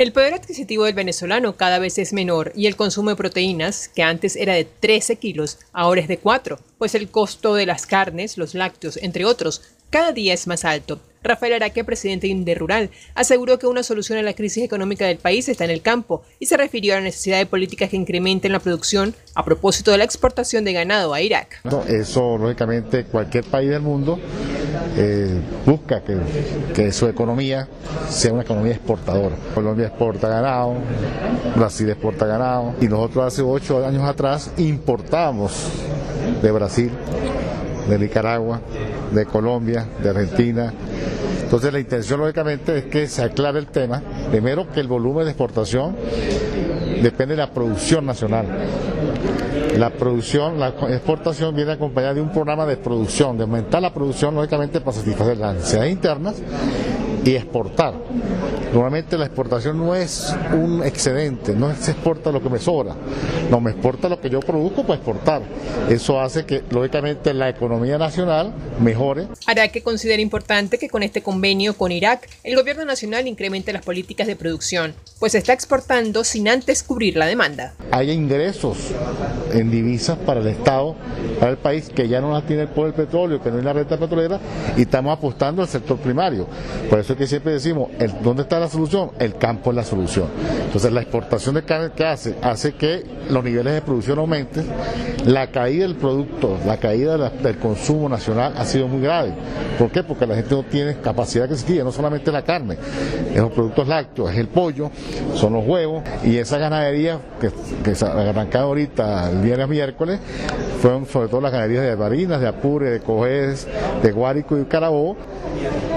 El poder adquisitivo del venezolano cada vez es menor y el consumo de proteínas, que antes era de 13 kilos, ahora es de 4, pues el costo de las carnes, los lácteos, entre otros, cada día es más alto. Rafael Araque, presidente de Rural, aseguró que una solución a la crisis económica del país está en el campo y se refirió a la necesidad de políticas que incrementen la producción a propósito de la exportación de ganado a Irak. Eso, lógicamente, cualquier país del mundo eh, busca que, que, su economía sea una economía exportadora. Colombia exporta ganado, Brasil exporta ganado y nosotros hace ocho años atrás importamos de Brasil, de Nicaragua, de Colombia, de Argentina. Entonces la intención lógicamente es que se aclare el tema. Primero que el volumen de exportación depende de la producción nacional. La producción, la exportación viene acompañada de un programa de producción, de aumentar la producción lógicamente para satisfacer las necesidades internas y exportar. Normalmente la exportación no es un excedente, no se exporta lo que me sobra, no me exporta lo que yo produzco para exportar. Eso hace que lógicamente la economía nacional mejore. Hará que considera importante que con este convenio con Irak el gobierno nacional incremente las políticas de producción, pues está exportando sin antes cubrir la demanda. Hay ingresos en divisas para el Estado, para el país, que ya no las tiene por el petróleo, que no es la renta petrolera, y estamos apostando al sector primario. Por eso es que siempre decimos, ¿dónde está la solución? El campo es la solución. Entonces la exportación de carne que hace, hace que los niveles de producción aumenten, la caída del producto, la caída del consumo nacional ha sido muy grave. ¿Por qué? Porque la gente no tiene capacidad que se no solamente la carne, es los productos lácteos, es el pollo, son los huevos, y esa ganadería que, que se ha arrancado ahorita el viernes miércoles, fueron sobre todo las ganaderías de Barinas, de Apure, de Cojes, de Guárico y Carabó,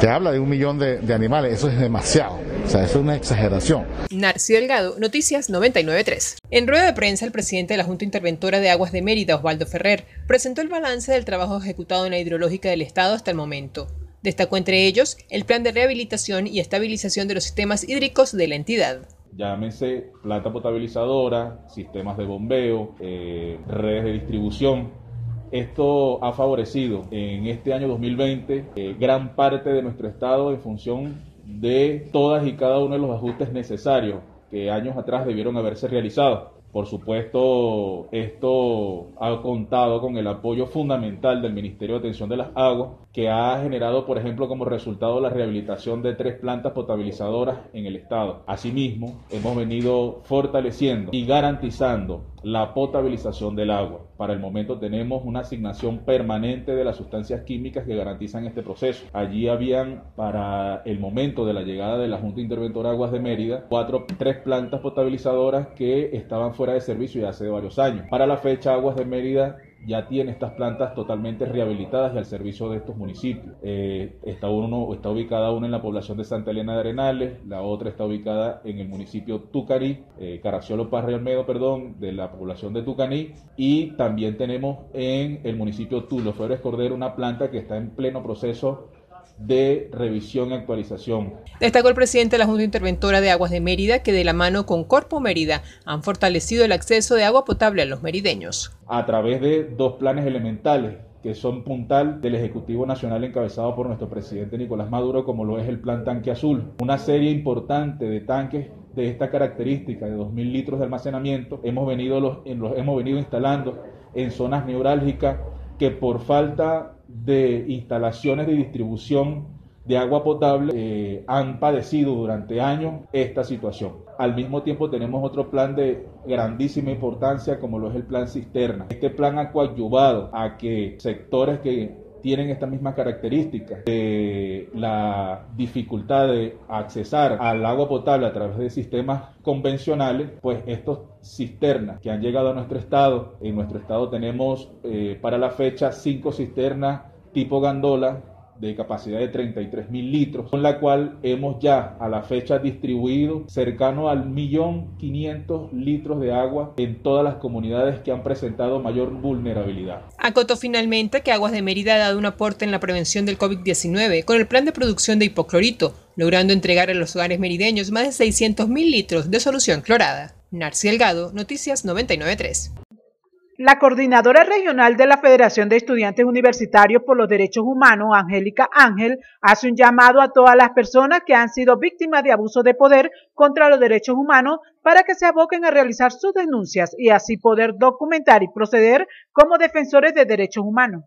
que habla de un millón de, de animales, eso es demasiado. O sea, eso es una exageración. Narci Delgado, Noticias 993. En rueda de prensa, el presidente de la Junta Interventora de Aguas de Mérida, Osvaldo Ferrer, presentó el balance del trabajo ejecutado en la hidrológica del Estado hasta el momento. Destacó entre ellos el plan de rehabilitación y estabilización de los sistemas hídricos de la entidad llámese planta potabilizadora, sistemas de bombeo, eh, redes de distribución. Esto ha favorecido en este año 2020 eh, gran parte de nuestro estado en función de todas y cada uno de los ajustes necesarios que años atrás debieron haberse realizado. Por supuesto, esto ha contado con el apoyo fundamental del Ministerio de Atención de las Aguas, que ha generado, por ejemplo, como resultado la rehabilitación de tres plantas potabilizadoras en el Estado. Asimismo, hemos venido fortaleciendo y garantizando la potabilización del agua. Para el momento tenemos una asignación permanente de las sustancias químicas que garantizan este proceso. Allí habían, para el momento de la llegada de la Junta Interventora Aguas de Mérida, cuatro, tres plantas potabilizadoras que estaban fuera de servicio ya hace varios años. Para la fecha, Aguas de Mérida ya tiene estas plantas totalmente rehabilitadas y al servicio de estos municipios. Eh, está, uno, está ubicada una en la población de Santa Elena de Arenales, la otra está ubicada en el municipio Tucarí, eh, Caraciolo Parre perdón, de la población de Tucaní, y también tenemos en el municipio Tulo Flores Cordero una planta que está en pleno proceso de revisión y actualización. Destacó el presidente de la Junta Interventora de Aguas de Mérida que de la mano con Corpo Mérida han fortalecido el acceso de agua potable a los merideños. A través de dos planes elementales que son puntal del Ejecutivo Nacional encabezado por nuestro presidente Nicolás Maduro, como lo es el Plan Tanque Azul. Una serie importante de tanques de esta característica de 2.000 litros de almacenamiento hemos venido, los, los, hemos venido instalando en zonas neurálgicas que por falta de instalaciones de distribución de agua potable eh, han padecido durante años esta situación. Al mismo tiempo tenemos otro plan de grandísima importancia como lo es el plan cisterna. Este plan ha coadyuvado a que sectores que tienen estas mismas características de la dificultad de accesar al agua potable a través de sistemas convencionales, pues estos cisternas que han llegado a nuestro estado, en nuestro estado tenemos eh, para la fecha cinco cisternas tipo gandola de capacidad de 33 mil litros, con la cual hemos ya a la fecha distribuido cercano al millón 500 litros de agua en todas las comunidades que han presentado mayor vulnerabilidad. Acotó finalmente que Aguas de Mérida ha dado un aporte en la prevención del COVID-19 con el plan de producción de hipoclorito, logrando entregar a los hogares merideños más de 600 mil litros de solución clorada. Narci Delgado, Noticias 993. La coordinadora regional de la Federación de Estudiantes Universitarios por los Derechos Humanos, Angélica Ángel, hace un llamado a todas las personas que han sido víctimas de abuso de poder contra los derechos humanos para que se aboquen a realizar sus denuncias y así poder documentar y proceder como defensores de derechos humanos.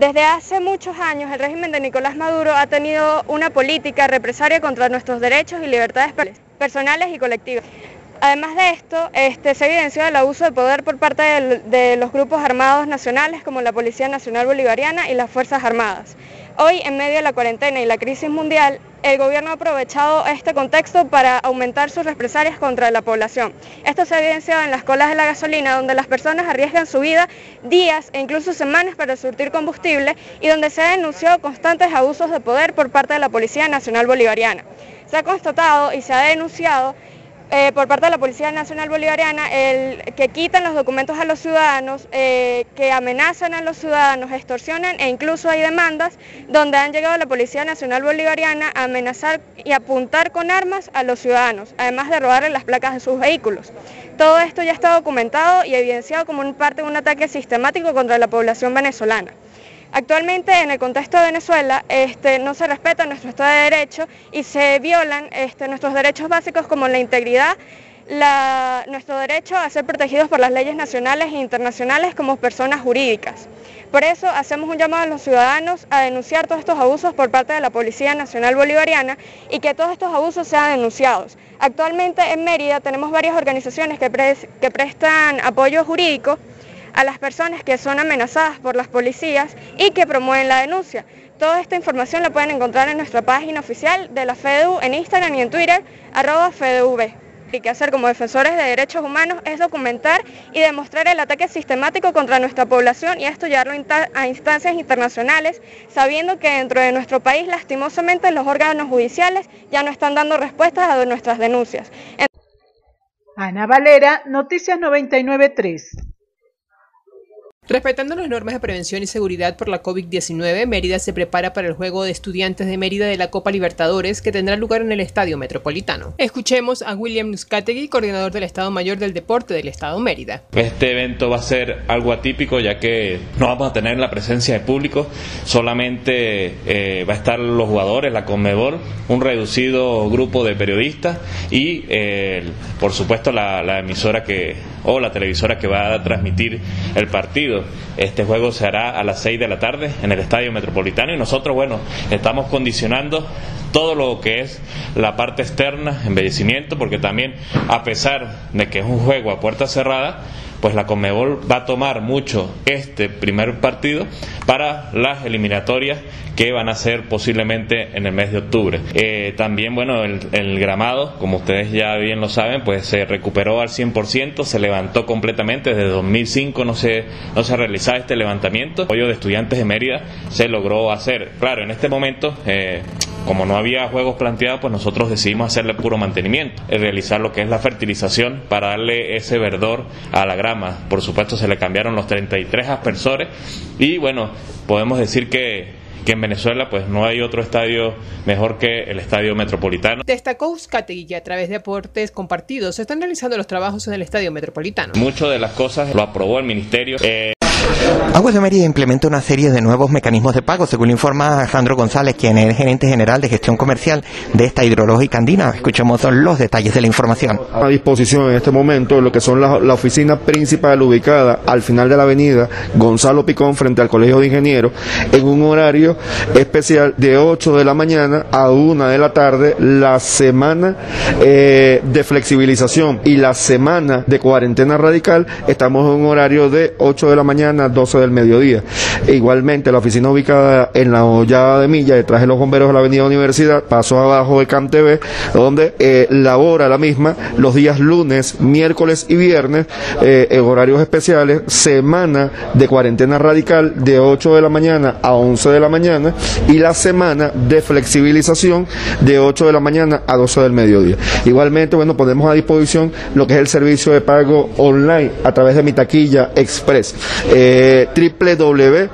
Desde hace muchos años el régimen de Nicolás Maduro ha tenido una política represaria contra nuestros derechos y libertades personales y colectivas. Además de esto, este, se evidenció el abuso de poder por parte de, los grupos armados nacionales como la Policía Nacional Bolivariana y las Fuerzas Armadas. Hoy, en medio de la cuarentena y la crisis mundial, el gobierno ha aprovechado este contexto para aumentar sus represalias contra la población. Esto se ha evidenciado en las colas de la gasolina, donde las personas arriesgan su vida días e incluso semanas para surtir combustible y donde se han denunciado constantes abusos de poder por parte de la Policía Nacional Bolivariana. Se ha constatado y se ha denunciado eh, por parte de la Policía Nacional Bolivariana el, que quitan los documentos a los ciudadanos, eh, que amenazan a los ciudadanos, extorsionan e incluso hay demandas donde han llegado la Policía Nacional Bolivariana a amenazar y apuntar con armas a los ciudadanos, además de robarle las placas de sus vehículos. Todo esto ya está documentado y evidenciado como parte de un ataque sistemático contra la población venezolana. Actualmente en el contexto de Venezuela este, no se respeta nuestro Estado de Derecho y se violan este, nuestros derechos básicos como la integridad, nuestro derecho a ser protegidos por las leyes nacionales e internacionales como personas jurídicas. Por eso hacemos un llamado a los ciudadanos a denunciar todos estos abusos por parte de la Policía Nacional Bolivariana y que todos estos abusos sean denunciados. Actualmente en Mérida tenemos varias organizaciones que, que prestan apoyo jurídico a las personas que son amenazadas por las policías y que promueven la denuncia. Toda esta información la pueden encontrar en nuestra página oficial de la FEDU en Instagram y en Twitter, arroba FEDUV. Y que hacer como defensores de derechos humanos es documentar y demostrar el ataque sistemático contra nuestra población y esto llevarlo a instancias internacionales, sabiendo que dentro de nuestro país lastimosamente los órganos judiciales ya no están dando respuestas a nuestras denuncias. Ana Valera, Noticias 993. Respetando las normas de prevención y seguridad por la COVID-19, Mérida se prepara para el juego de estudiantes de Mérida de la Copa Libertadores que tendrá lugar en el Estadio Metropolitano. Escuchemos a William Nuskategui, coordinador del Estado Mayor del Deporte del Estado Mérida. Este evento va a ser algo atípico ya que no vamos a tener la presencia de público, solamente eh, va a estar los jugadores, la Conmebol, un reducido grupo de periodistas y eh, por supuesto la, la emisora que o la televisora que va a transmitir el partido. Este juego se hará a las 6 de la tarde en el Estadio Metropolitano y nosotros, bueno, estamos condicionando todo lo que es la parte externa, embellecimiento, porque también, a pesar de que es un juego a puerta cerrada, pues la Conmebol va a tomar mucho este primer partido para las eliminatorias que van a ser posiblemente en el mes de octubre. Eh, también, bueno, el, gramado, como ustedes ya bien lo saben, pues se recuperó al 100%, se levantó completamente, desde 2005 no se, no se realizaba este levantamiento. El apoyo de estudiantes de Mérida se logró hacer. Claro, en este momento... Eh, como no había juegos planteados, pues nosotros decidimos hacerle puro mantenimiento, realizar lo que es la fertilización para darle ese verdor a la grama. Por supuesto, se le cambiaron los 33 aspersores y bueno, podemos decir que que en Venezuela pues no hay otro estadio mejor que el estadio metropolitano. Destacó Uzcategui que a través de aportes compartidos se están realizando los trabajos en el estadio metropolitano. Muchas de las cosas lo aprobó el ministerio. Eh, Aguas de Mérida implementa una serie de nuevos mecanismos de pago, según informa Alejandro González, quien es gerente general de gestión comercial de esta hidrológica andina. Escuchemos los detalles de la información. A disposición en este momento lo que son la, la oficina principal ubicada al final de la avenida Gonzalo Picón frente al Colegio de Ingenieros en un horario especial de 8 de la mañana a 1 de la tarde la semana eh, de flexibilización y la semana de cuarentena radical estamos en un horario de 8 de la mañana 12 del mediodía. E igualmente, la oficina ubicada en la hollada de Milla, detrás de los bomberos de la Avenida Universidad, paso abajo de CAM TV, donde eh, labora la misma los días lunes, miércoles y viernes eh, en horarios especiales, semana de cuarentena radical de 8 de la mañana a 11 de la mañana y la semana de flexibilización de 8 de la mañana a 12 del mediodía. Igualmente, bueno, ponemos a disposición lo que es el servicio de pago online a través de mi taquilla express. Eh, eh,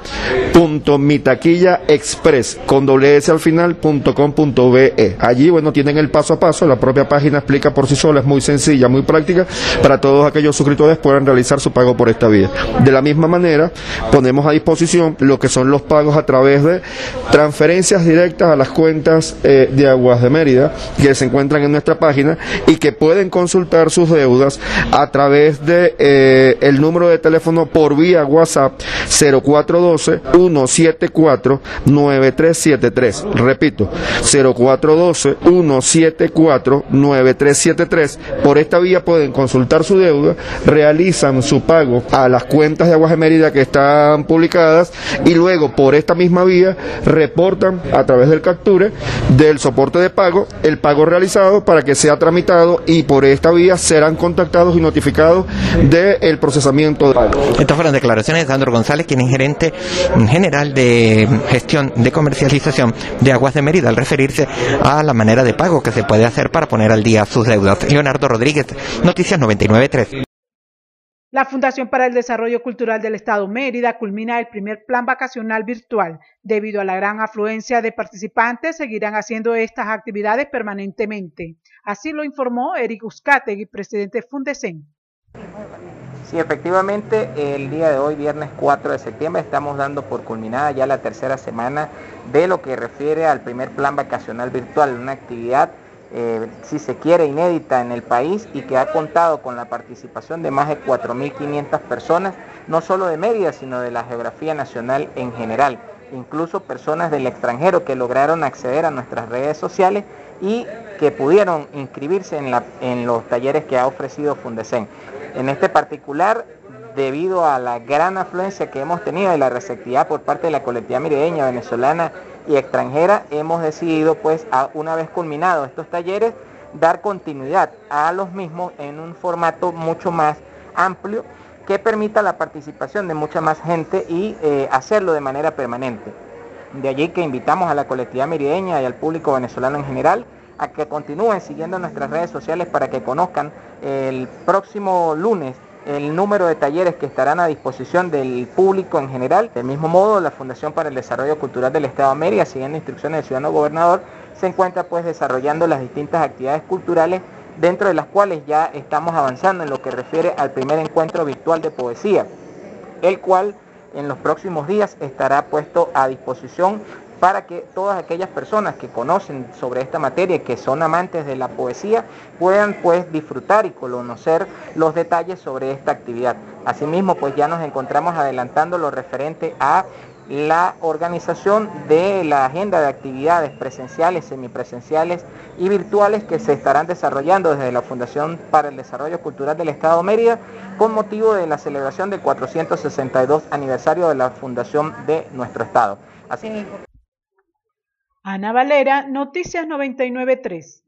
www.mitaquillaexpress con doble al final Allí, bueno, tienen el paso a paso, la propia página explica por sí sola, es muy sencilla, muy práctica, para todos aquellos suscriptores puedan realizar su pago por esta vía. De la misma manera, ponemos a disposición lo que son los pagos a través de transferencias directas a las cuentas eh, de Aguas de Mérida, que se encuentran en nuestra página y que pueden consultar sus deudas a través de eh, el número de teléfono por vía WhatsApp 0412 174 9373. Repito, 0412 174 9373. Por esta vía pueden consultar su deuda, realizan su pago a las cuentas de Aguas de Mérida que están publicadas y luego por esta misma vía reportan a través del capture del soporte de pago el pago realizado para que sea tramitado y por esta vía serán contactados y notificados del procesamiento de pago. Estas fueron declaraciones de González, quien es gerente general de gestión de comercialización de Aguas de Mérida, al referirse a la manera de pago que se puede hacer para poner al día sus deudas. Leonardo Rodríguez, Noticias 99.3. La Fundación para el Desarrollo Cultural del Estado Mérida culmina el primer plan vacacional virtual. Debido a la gran afluencia de participantes, seguirán haciendo estas actividades permanentemente. Así lo informó Eric Uzcategui, presidente Fundecen. Sí, efectivamente, el día de hoy, viernes 4 de septiembre, estamos dando por culminada ya la tercera semana de lo que refiere al primer plan vacacional virtual, una actividad eh, si se quiere, inédita en el país y que ha contado con la participación de más de 4.500 personas, no solo de Mérida, sino de la geografía nacional en general, incluso personas del extranjero que lograron acceder a nuestras redes sociales y que pudieron inscribirse en, en los talleres que ha ofrecido Fundecen. En este particular, debido a la gran afluencia que hemos tenido y la receptividad por parte de la colectividad mirideña venezolana y extranjera, hemos decidido, pues, una vez culminados estos talleres, dar continuidad a los mismos en un formato mucho más amplio que permita la participación de mucha más gente y eh, hacerlo de manera permanente. De allí que invitamos a la colectividad merideña y al público venezolano en general a que continúen siguiendo nuestras redes sociales para que conozcan el próximo lunes el número de talleres que estarán a disposición del público en general. Del mismo modo, la Fundación para el Desarrollo Cultural del Estado de Mérida, siguiendo instrucciones del ciudadano gobernador, se encuentra pues desarrollando las distintas actividades culturales dentro de las cuales ya estamos avanzando en lo que refiere al primer encuentro virtual de poesía, el cual en los próximos días estará puesto a disposición para que todas aquellas personas que conocen sobre esta materia y que son amantes de la poesía puedan pues disfrutar y conocer los detalles sobre esta actividad. Asimismo, pues ya nos encontramos adelantando lo referente a la organización de la agenda de actividades presenciales, semipresenciales y virtuales que se estarán desarrollando desde la Fundación para el Desarrollo Cultural del Estado de Mérida con motivo de la celebración del 462 aniversario de la fundación de nuestro Estado. Ana Valera, Noticias 993.